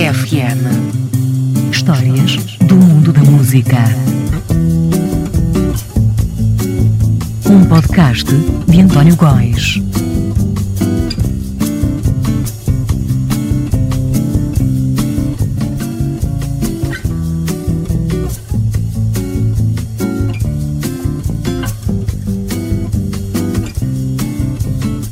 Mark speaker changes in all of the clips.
Speaker 1: FM. Histórias do mundo da música. Um podcast de António Góis.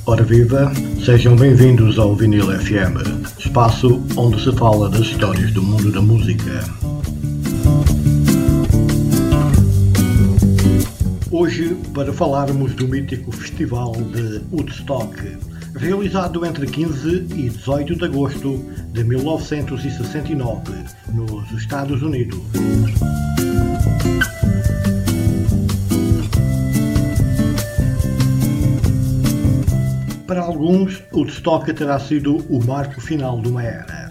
Speaker 2: Ora viva, sejam bem-vindos ao Vinil FM, espaço onde se fala das histórias do mundo da música. Hoje, para falarmos do mítico Festival de Woodstock, realizado entre 15 e 18 de agosto de 1969, nos Estados Unidos. Para alguns, o Woodstock terá sido o marco final de uma era.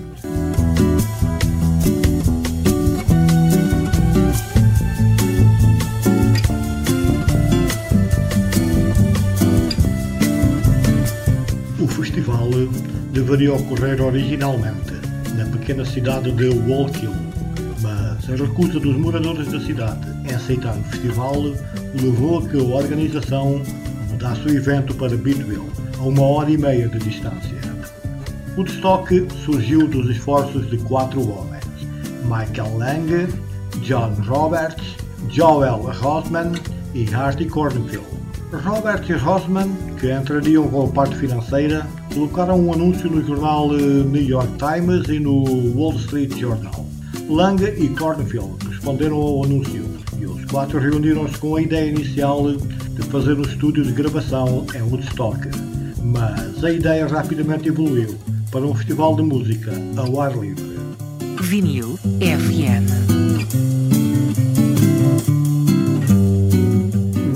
Speaker 2: O festival deveria ocorrer originalmente na pequena cidade de Wallkill, mas a recusa dos moradores da cidade em aceitar o festival levou a que a organização mudasse o evento para Bidwell, a uma hora e meia de distância. O Woodstock surgiu dos esforços de quatro homens: Michael Lang, John Roberts, Joel Rosman e Hardy Cornfield. Robert e Rosman, que entrariam com a parte financeira, colocaram um anúncio no jornal New York Times e no Wall Street Journal. Lang e Cornfield responderam ao anúncio e os quatro reuniram-se com a ideia inicial de fazer um estúdio de gravação em Woodstock. Mas a ideia rapidamente evoluiu para um festival de música ao ar livre.
Speaker 1: Vinil FM.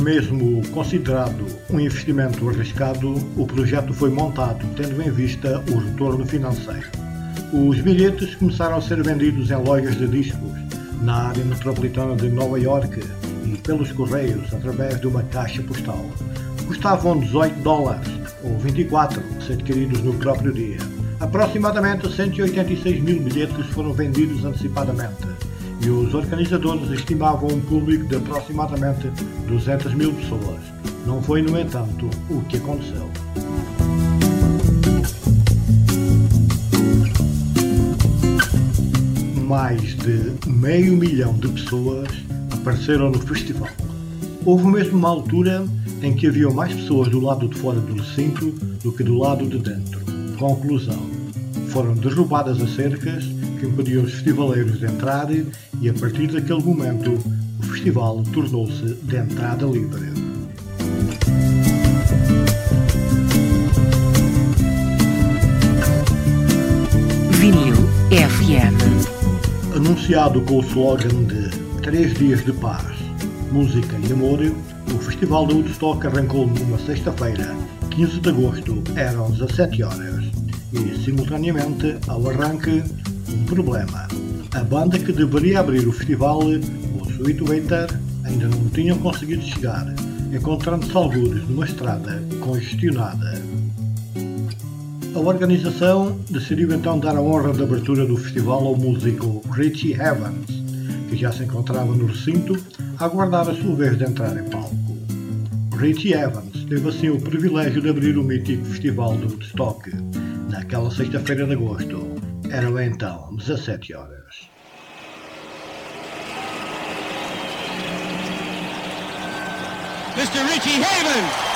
Speaker 2: Mesmo considerado um investimento arriscado, o projeto foi montado tendo em vista o retorno financeiro. Os bilhetes começaram a ser vendidos em lojas de discos na área metropolitana de Nova York e pelos correios através de uma caixa postal. Custavam 18 dólares ou 24 se adquiridos no próprio dia. Aproximadamente 186 mil bilhetes foram vendidos antecipadamente e os organizadores estimavam um público de aproximadamente 200 mil pessoas. Não foi, no entanto, o que aconteceu. Mais de meio milhão de pessoas apareceram no festival. Houve mesmo uma altura em que havia mais pessoas do lado de fora do recinto do que do lado de dentro. Conclusão: foram derrubadas as cercas que impediam os festivaleiros de entrar e a partir daquele momento o festival tornou-se de entrada livre.
Speaker 1: Vinil FM.
Speaker 2: Anunciado com o slogan de Três Dias de Paz, Música e Amor, o Festival de Woodstock arrancou numa sexta-feira, 15 de agosto, eram 17 horas, e simultaneamente ao arranque, um problema. A banda que deveria abrir o festival, o Sweet Waiter, ainda não tinham conseguido chegar, encontrando-se algures numa estrada congestionada. A organização decidiu então dar a honra de abertura do festival ao músico Richie Evans, que já se encontrava no recinto a aguardar a sua vez de entrar em palco. Richie Evans teve assim o privilégio de abrir o mítico festival do Woodstock naquela sexta-feira de agosto. Eram então 17 horas.
Speaker 3: Mr. Richie Havens.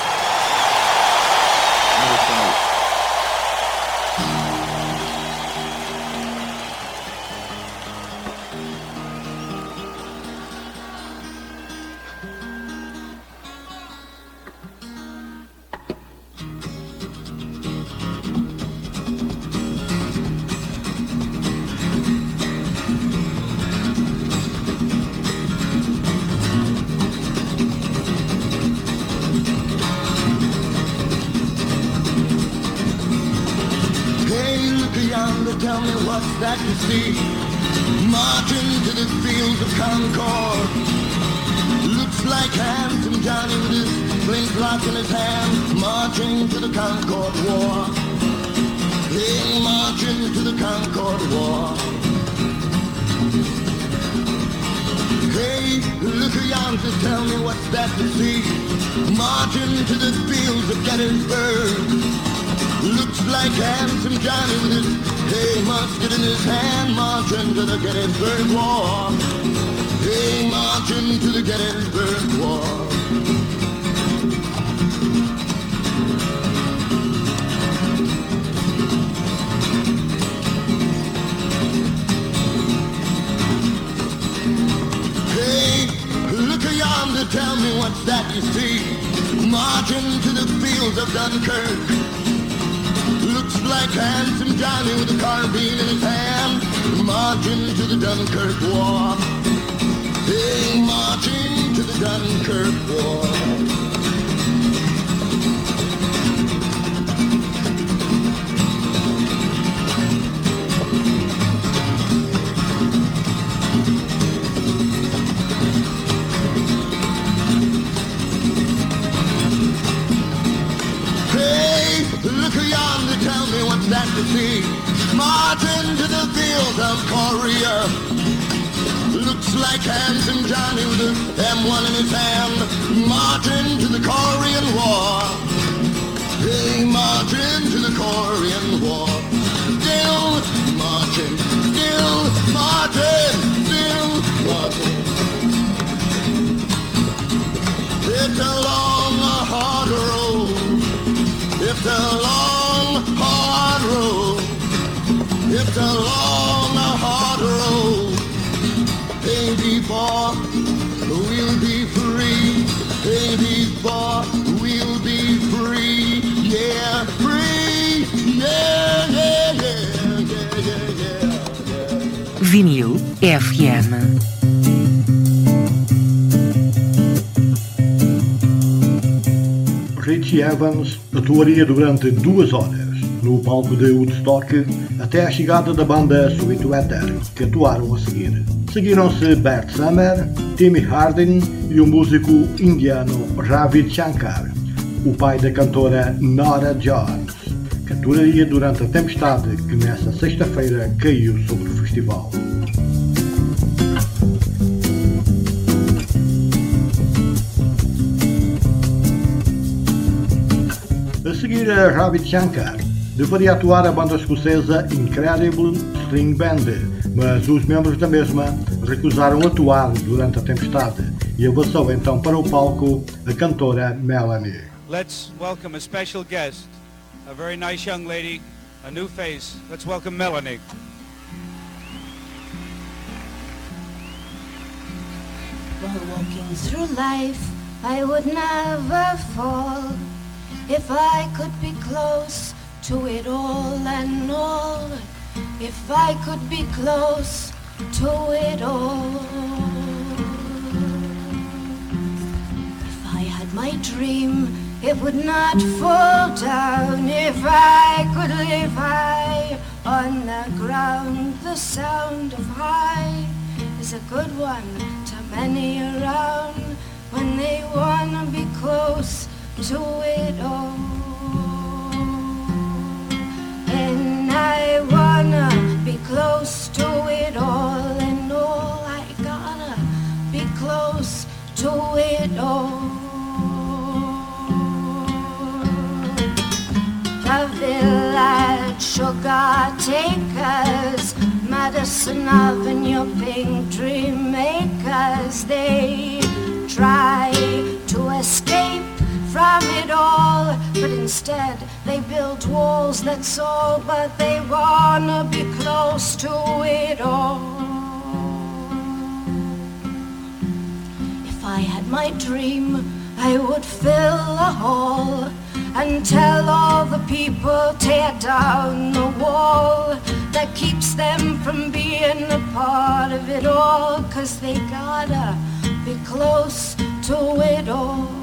Speaker 4: His marching to the Concord War. Hey, marching to the Concord War. Hey, look yonder, tell me what's that to see? Marching to the fields of Gettysburg. Looks like handsome Johnny with his hay musket in his hand, marching to the Gettysburg War. Hey, marching to the Gettysburg War. Tell me what's that you see? Marching to the fields of Dunkirk. Looks like handsome Johnny with a carbine in his hand, marching to the Dunkirk War. Hey, marching to the Dunkirk War. That to see. Marching to the field of Korea. Looks like handsome Johnny with an M1 in his hand. Marching to the Korean War. Hey, marching to the Korean War. Still marching, still marching, still marching. It's a long, hard road. It's a long, hard road. It's a long, hard road. Baby boy, we'll be free. Baby boy, we'll be free. Yeah, free. Yeah, yeah, yeah, yeah, yeah, yeah. yeah.
Speaker 1: Vinil FM.
Speaker 2: Richie Evans atuaria durante duas horas no palco de Woodstock até a chegada da banda Sweet Weather, que atuaram a seguir. Seguiram-se Bert Summer, Timmy Hardin e o músico indiano Ravi Shankar, o pai da cantora Nora Jones, que atuaria durante a tempestade que nessa sexta-feira caiu sobre o festival. A seguir a Ravi Shankar deveria atuar a banda escocesa Incredible String Band, mas os membros da mesma recusaram atuar durante a tempestade e avançou então para o palco a cantora Melanie.
Speaker 3: Let's welcome a special guest, a very nice young lady, a new face. Let's welcome Melanie.
Speaker 5: While walking through life, I would never fall if I could be close to it all and all. If I could be close to it all. If I had my dream, it would not fall down. If I could live high on the ground, the sound of high is a good one to many around when they wanna be close to it all. And I wanna be close to it all, and all I gotta be close to it all. The village sugar takers, pink dream makers, they try to escape from it all, but instead they build walls, that's all, but they wanna be close to it all. If I had my dream, I would fill a hall and tell all the people tear down the wall that keeps them from being a part of it all, cause they gotta be close to it all.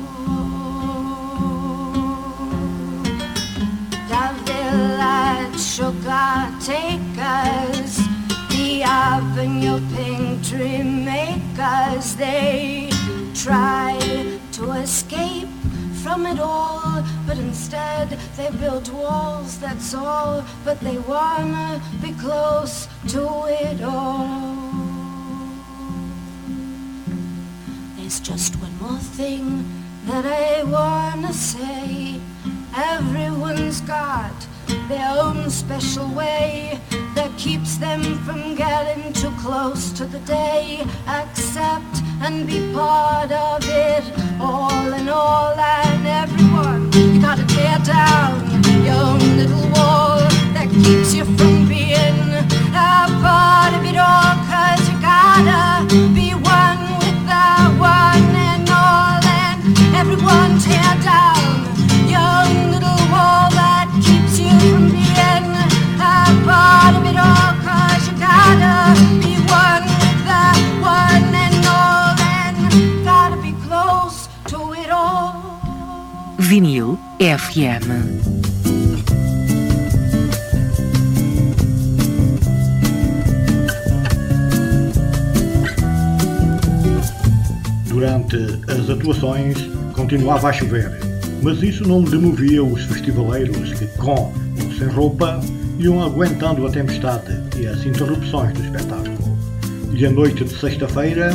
Speaker 5: The village sugar takers, the avenue pink dream makers, they try to escape from it all, but instead they built walls, that's all. But they wanna be close to it all. There's just one more thing that I wanna say. Everyone's got their own special way that keeps them from getting too close to the day. Accept and be part of it, all in all and everyone. You gotta tear down your own little wall that keeps you from being a part of it all, cause you gotta be one with the one and all, and everyone tear down
Speaker 1: Vinil FM.
Speaker 2: Durante as atuações continuava a chover, mas isso não demovia os festivaleiros que, com ou sem roupa, iam aguentando a tempestade e as interrupções do espetáculo. E a noite de sexta-feira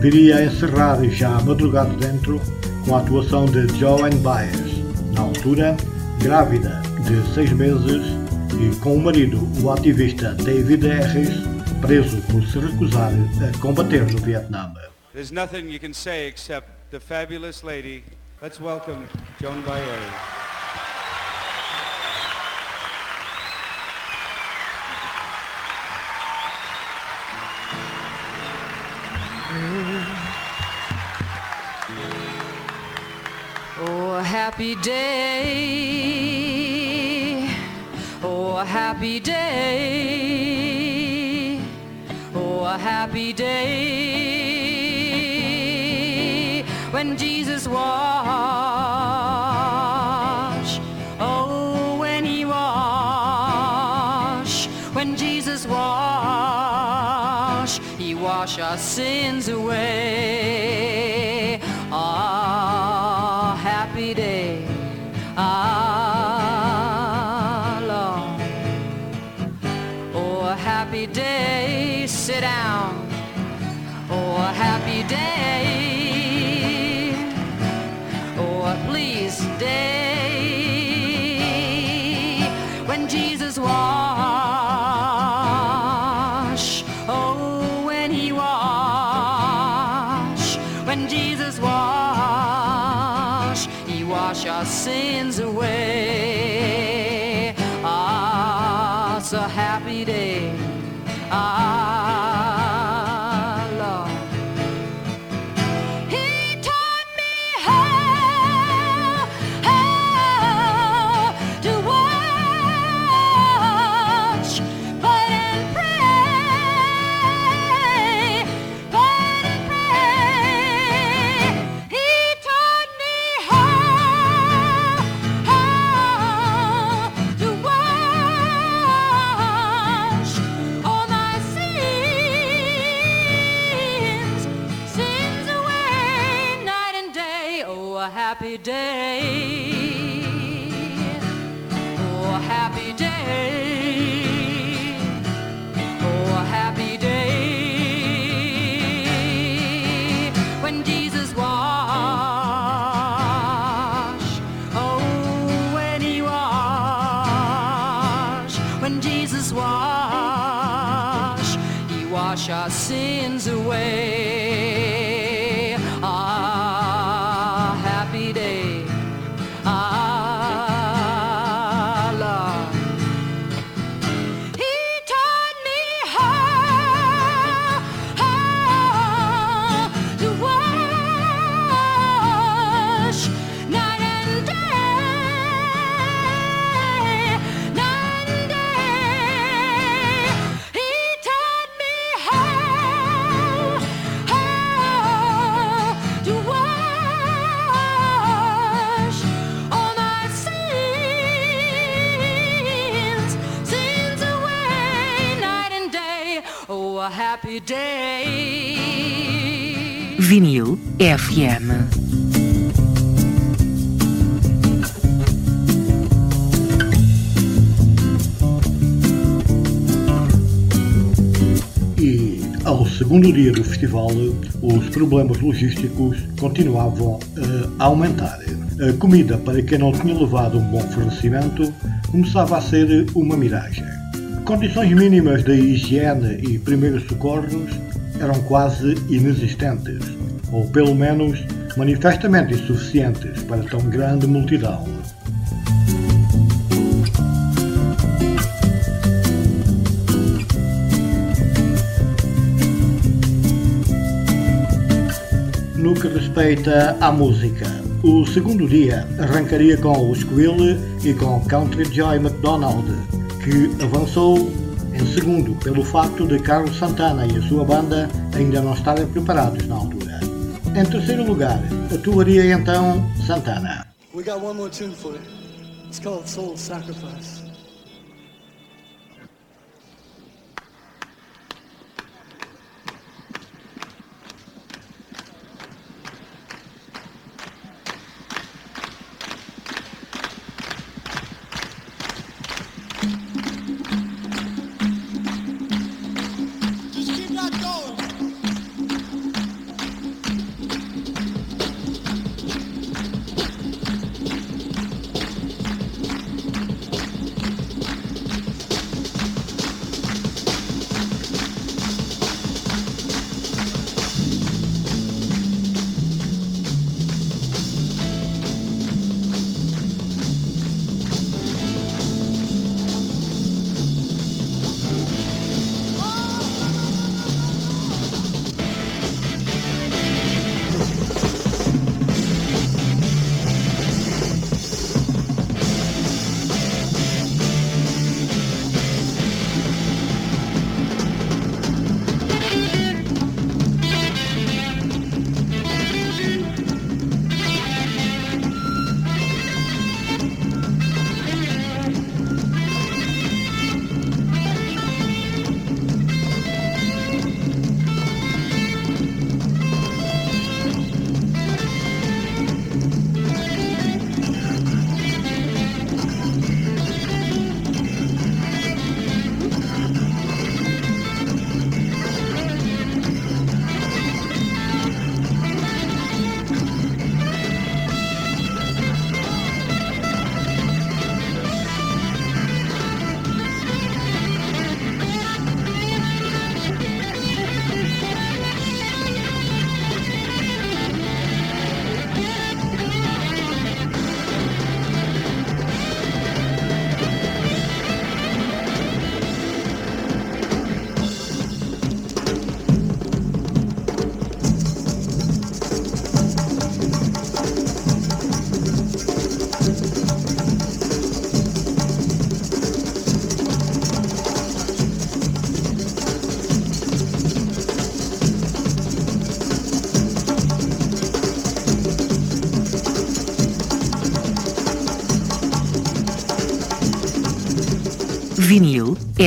Speaker 2: viria a encerrar já madrugado dentro com a atuação de Joan Baez, na altura grávida de seis meses e com o marido, o ativista David Harris, preso por se recusar a combater no Vietnã.
Speaker 3: There's nothing you can say except the fabulous lady. Let's welcome Joan Baez.
Speaker 6: Oh, a happy day. Oh, a happy day. Oh, a happy day. When Jesus wash. Oh, when he wash. When Jesus wash. He wash our sins away. Ah, happy day. Ah, Lord. Oh, happy day. Sit down. Oh, happy day.
Speaker 2: Segundo dia do festival, os problemas logísticos continuavam a aumentar. A comida, para quem não tinha levado um bom fornecimento, começava a ser uma miragem. Condições mínimas de higiene e primeiros socorros eram quase inexistentes, ou pelo menos manifestamente insuficientes para tão grande multidão. No que respeita à música, o segundo dia arrancaria com o Squill e com Country Joy McDonald, que avançou em segundo pelo facto de Carlos Santana e a sua banda ainda não estarem preparados na altura. Em terceiro lugar, atuaria então Santana.
Speaker 7: We got one more tune for you. It's called Soul Sacrifice.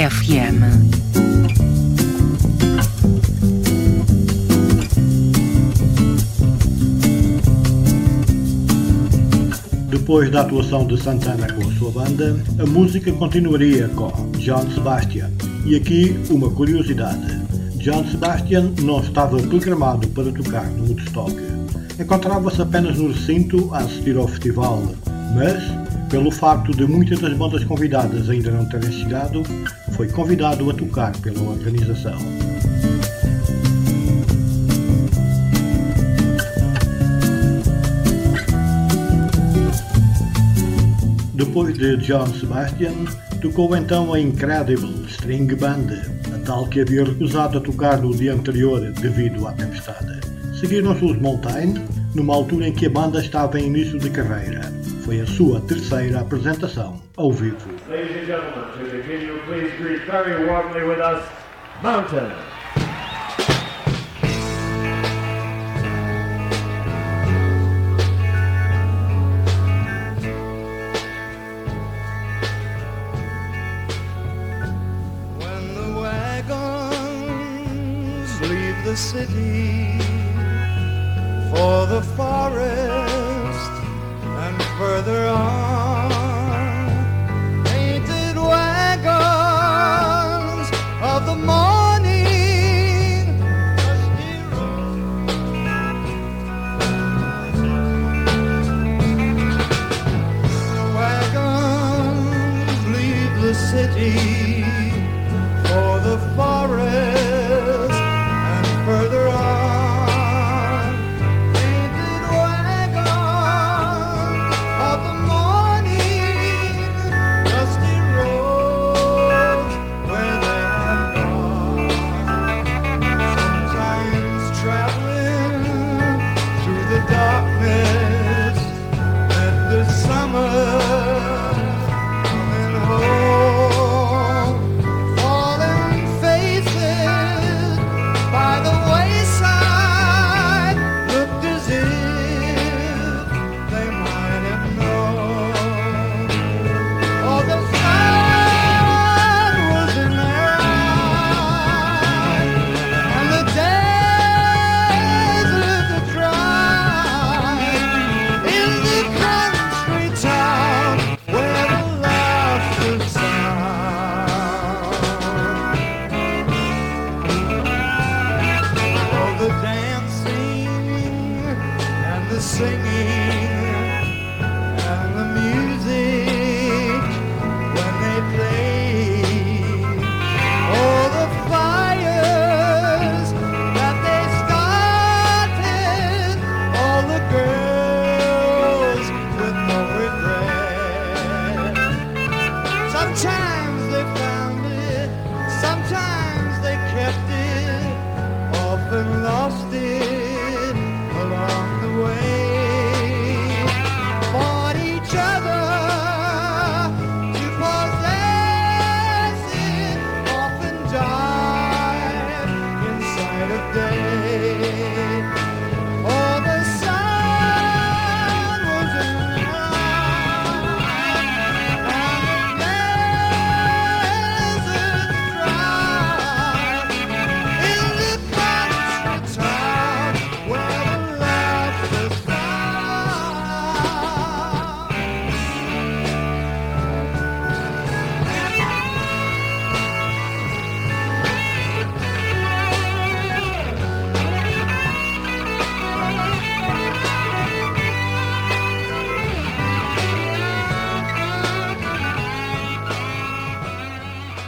Speaker 1: FM.
Speaker 2: Depois da atuação de Santana com a sua banda, a música continuaria com John Sebastian. E aqui uma curiosidade: John Sebastian não estava programado para tocar no Woodstock. Encontrava-se apenas no recinto a assistir ao festival, mas pelo facto de muitas das bandas convidadas ainda não terem chegado, foi convidado a tocar pela organização. Depois de John Sebastian, tocou então a Incredible String Band, a tal que havia recusado a tocar no dia anterior devido à tempestade. Seguiram-se os Mountain, numa altura em que a banda estava em início de carreira. Foi a sua terceira apresentação ao vivo.
Speaker 8: Ladies and gentlemen, to continue, please greet very warmly with us, Mountain.
Speaker 9: When the wagons leave the city for the forest further on. Painted wagons of the morning, dusty. Wagons leave the city.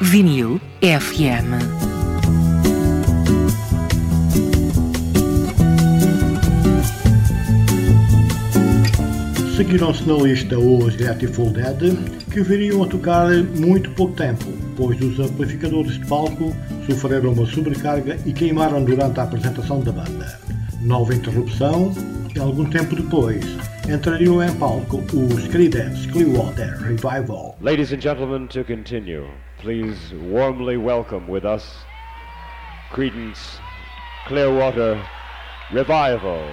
Speaker 1: Vinil FM.
Speaker 2: Seguiram-se na lista é é os Grateful Dead, que viriam a tocar muito pouco tempo, pois os amplificadores de palco sofreram uma sobrecarga e queimaram durante a apresentação da banda. Nova interrupção, e algum tempo depois, palco os Creedence Clearwater Revival.
Speaker 8: Ladies and gentlemen, to continue, please warmly welcome with us Creedence Clearwater Revival.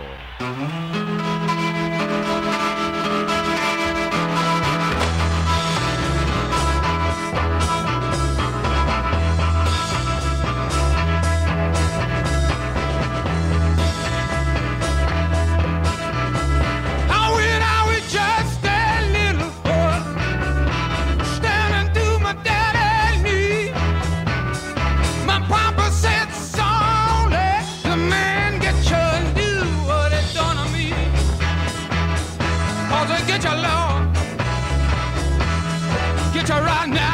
Speaker 10: to run now.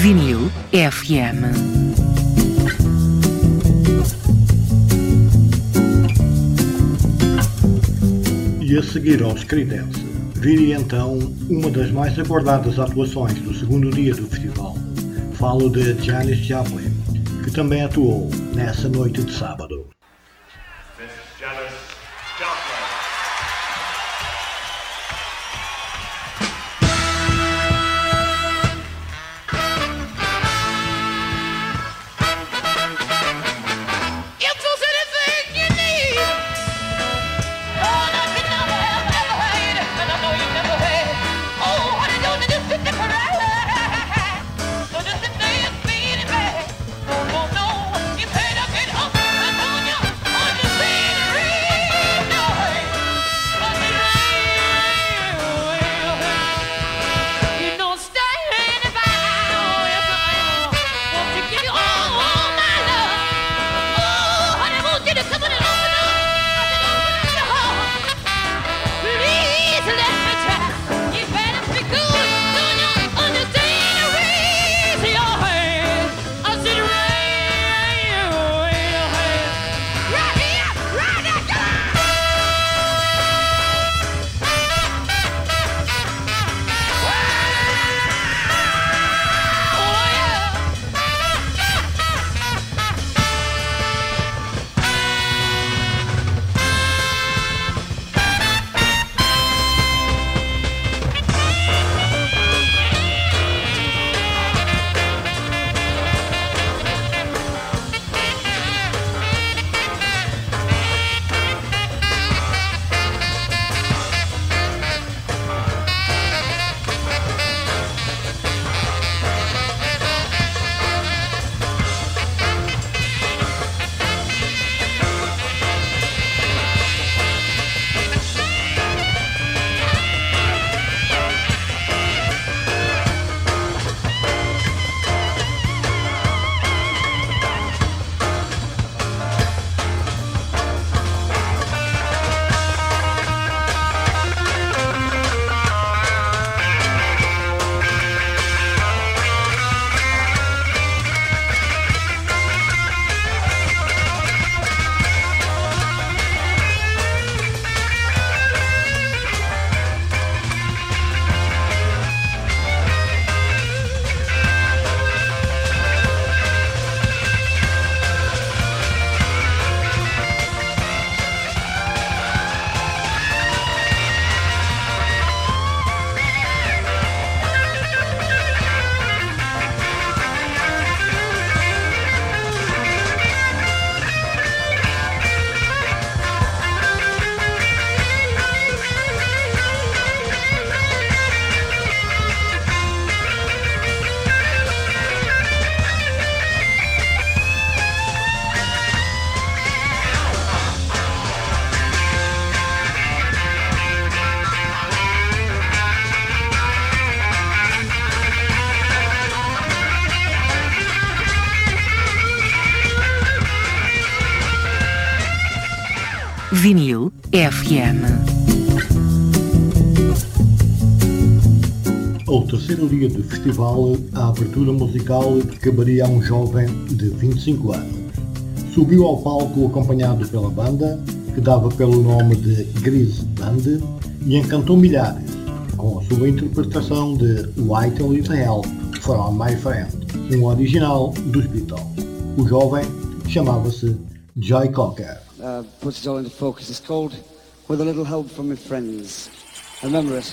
Speaker 1: FM.
Speaker 2: E a seguir aos Creedence, viria então uma das mais aguardadas atuações do segundo dia do festival. Falo de Janis Joplin, que também atuou nessa noite de sábado. Ao terceiro dia do festival, a abertura musical caberia a um jovem de 25 anos. Subiu ao palco acompanhado pela banda, que dava pelo nome de Grease Band, e encantou milhares com a sua interpretação de White is Hell from My Friend, um original dos Beatles. O jovem chamava-se Joy Cocker.
Speaker 11: uh, puts it all into focus. It's called With a Little Help from My Friends. Remember it.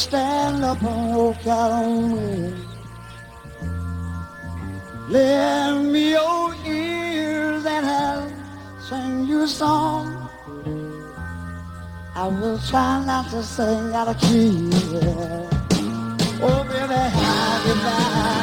Speaker 11: Stand up and walk out on me? Lend me your ears and I'll sing you a song. I will try not to sing out of key. Oh, baby, how you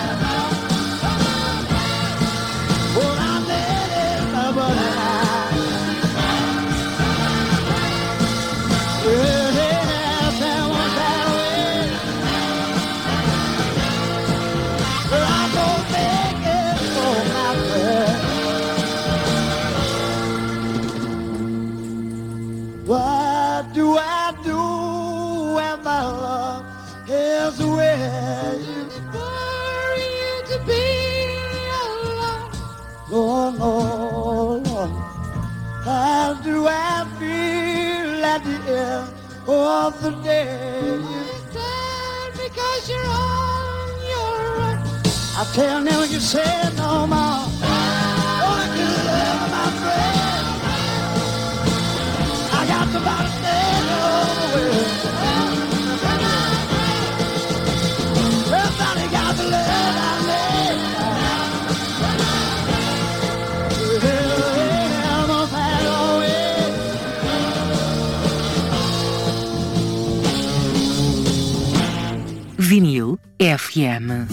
Speaker 11: at the end of the day? It's sad because you're on your own. I tell them you said no more.
Speaker 1: Vinil FM.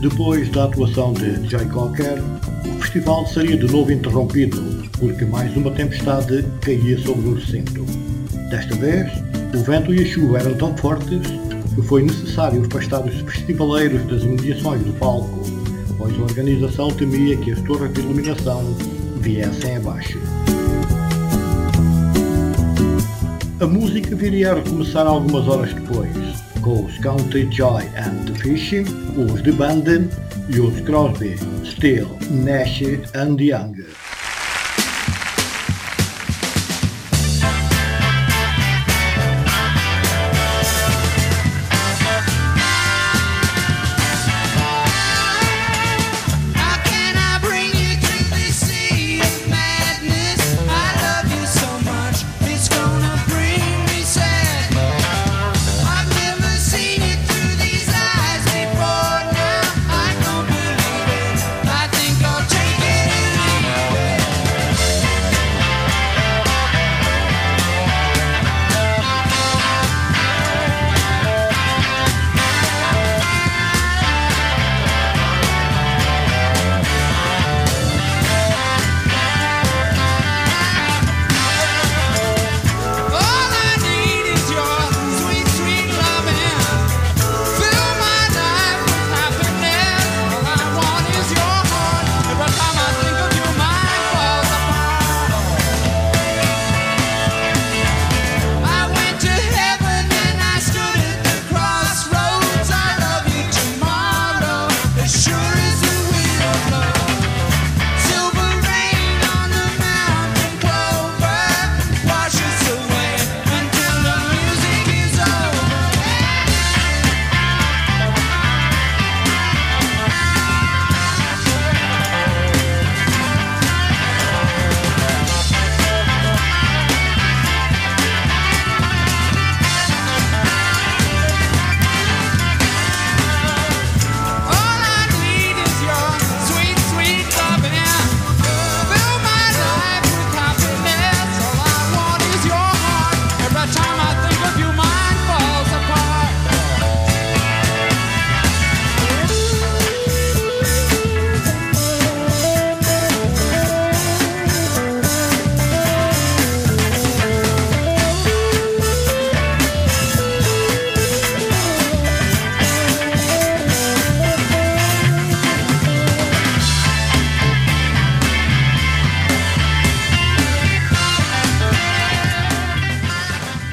Speaker 2: Depois da atuação de Joy Cocker, o festival seria de novo interrompido, porque mais uma tempestade caía sobre o recinto. Desta vez, o vento e a chuva eram tão fortes que foi necessário afastar os festivaleiros das imediações do palco, pois a organização temia que as torres de iluminação viessem abaixo. A música viria a recomeçar algumas horas depois, com os Country Joy and the Fishing, os The Banden e os Crosby, Still, Nash and Young.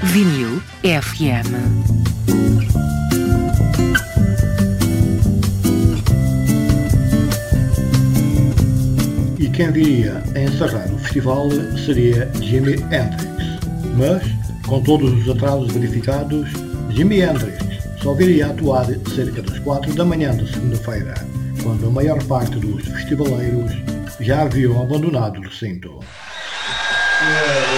Speaker 1: Vinil FM.
Speaker 2: E quem viria a encerrar o festival seria Jimi Hendrix. Mas, com todos os atrasos verificados, Jimi Hendrix só viria a atuar cerca das 4 da manhã de segunda-feira, quando a maior parte dos festivaleiros já haviam abandonado o recinto.
Speaker 12: Well,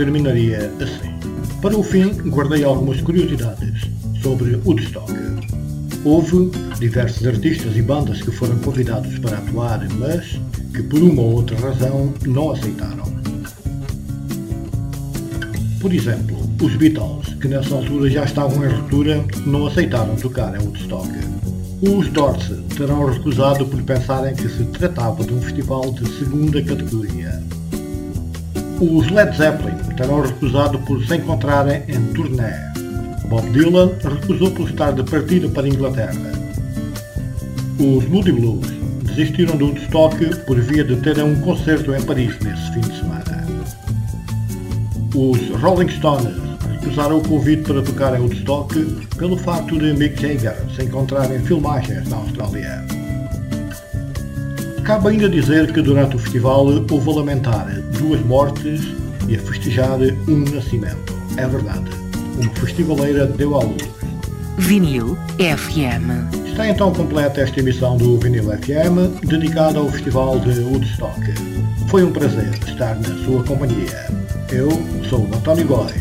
Speaker 2: terminaria assim. Para o fim, guardei algumas curiosidades sobre Woodstock. Houve diversos artistas e bandas que foram convidados para atuar, mas que por uma ou outra razão não aceitaram. Por exemplo, os Beatles, que nessa altura já estavam em ruptura, não aceitaram tocar em Woodstock. Os Doors terão recusado por pensarem que se tratava de um festival de segunda categoria. Os Led Zeppelin terão recusado por se encontrarem em turnê. Bob Dylan recusou por estar de partida para a Inglaterra. Os Moody Blues desistiram do Woodstock por via de terem um concerto em Paris nesse fim de semana. Os Rolling Stones recusaram o convite para tocar em Woodstock pelo facto de Mick Jagger se encontrar em filmagens na Austrália. Cabe ainda dizer que durante o festival houve a lamentar duas mortes e a festejar um nascimento. É verdade, uma festivaleira deu à luz.
Speaker 1: Vinil FM.
Speaker 2: Está então completa esta emissão do Vinil FM, dedicada ao Festival de Woodstock. Foi um prazer estar na sua companhia. Eu sou o António Góes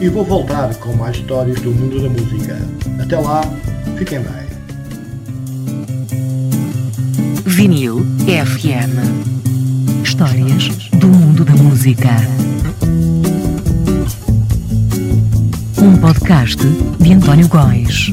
Speaker 2: e vou voltar com mais histórias do mundo da música. Até lá, fiquem bem.
Speaker 1: Vinil FM. Histórias mundo da música. Um podcast de António Góes.